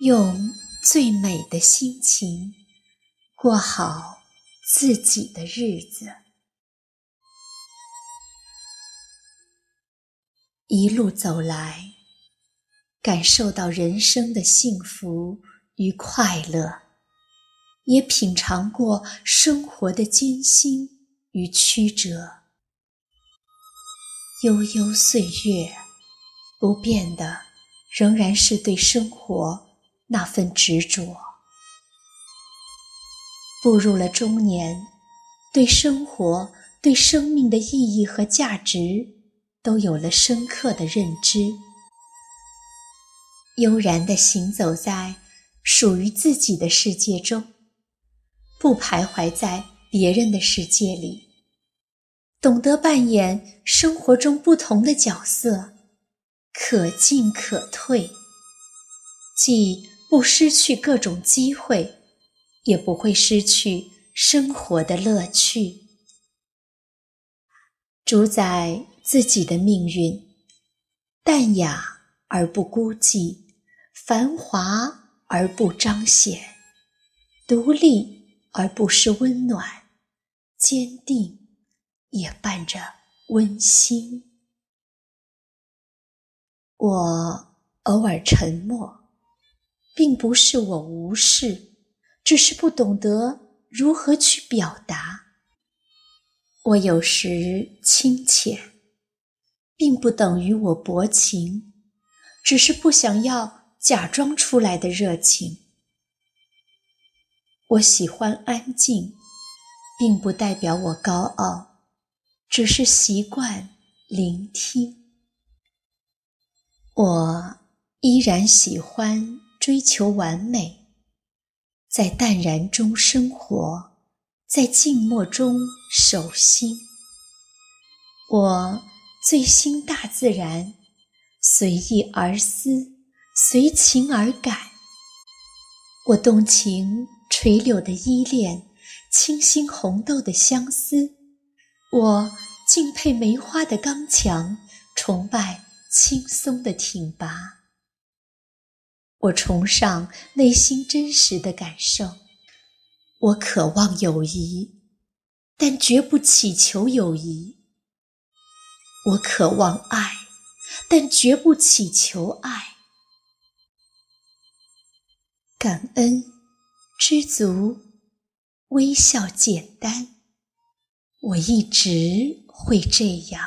用最美的心情过好自己的日子。一路走来，感受到人生的幸福与快乐，也品尝过生活的艰辛与曲折。悠悠岁月，不变的仍然是对生活那份执着。步入了中年，对生活、对生命的意义和价值都有了深刻的认知。悠然地行走在属于自己的世界中，不徘徊在别人的世界里。懂得扮演生活中不同的角色，可进可退，既不失去各种机会，也不会失去生活的乐趣。主宰自己的命运，淡雅而不孤寂，繁华而不彰显，独立而不失温暖，坚定。也伴着温馨。我偶尔沉默，并不是我无视，只是不懂得如何去表达。我有时清浅，并不等于我薄情，只是不想要假装出来的热情。我喜欢安静，并不代表我高傲。只是习惯聆听。我依然喜欢追求完美，在淡然中生活，在静默中守心。我最心大自然，随意而思，随情而感。我动情垂柳的依恋，倾心红豆的相思。我敬佩梅花的刚强，崇拜青松的挺拔。我崇尚内心真实的感受。我渴望友谊，但绝不祈求友谊。我渴望爱，但绝不祈求爱。感恩、知足、微笑、简单。我一直会这样，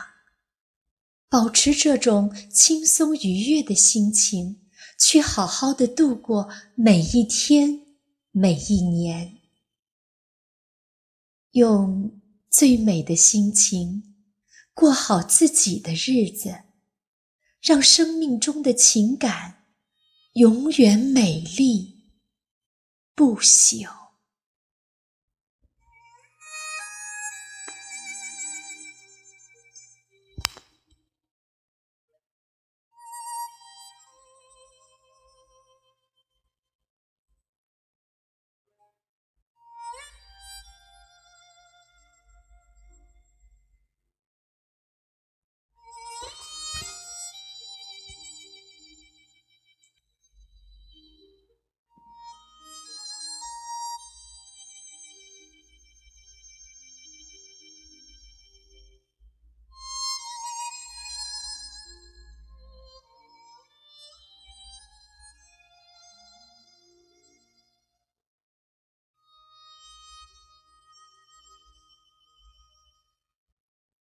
保持这种轻松愉悦的心情，去好好的度过每一天、每一年，用最美的心情过好自己的日子，让生命中的情感永远美丽不朽。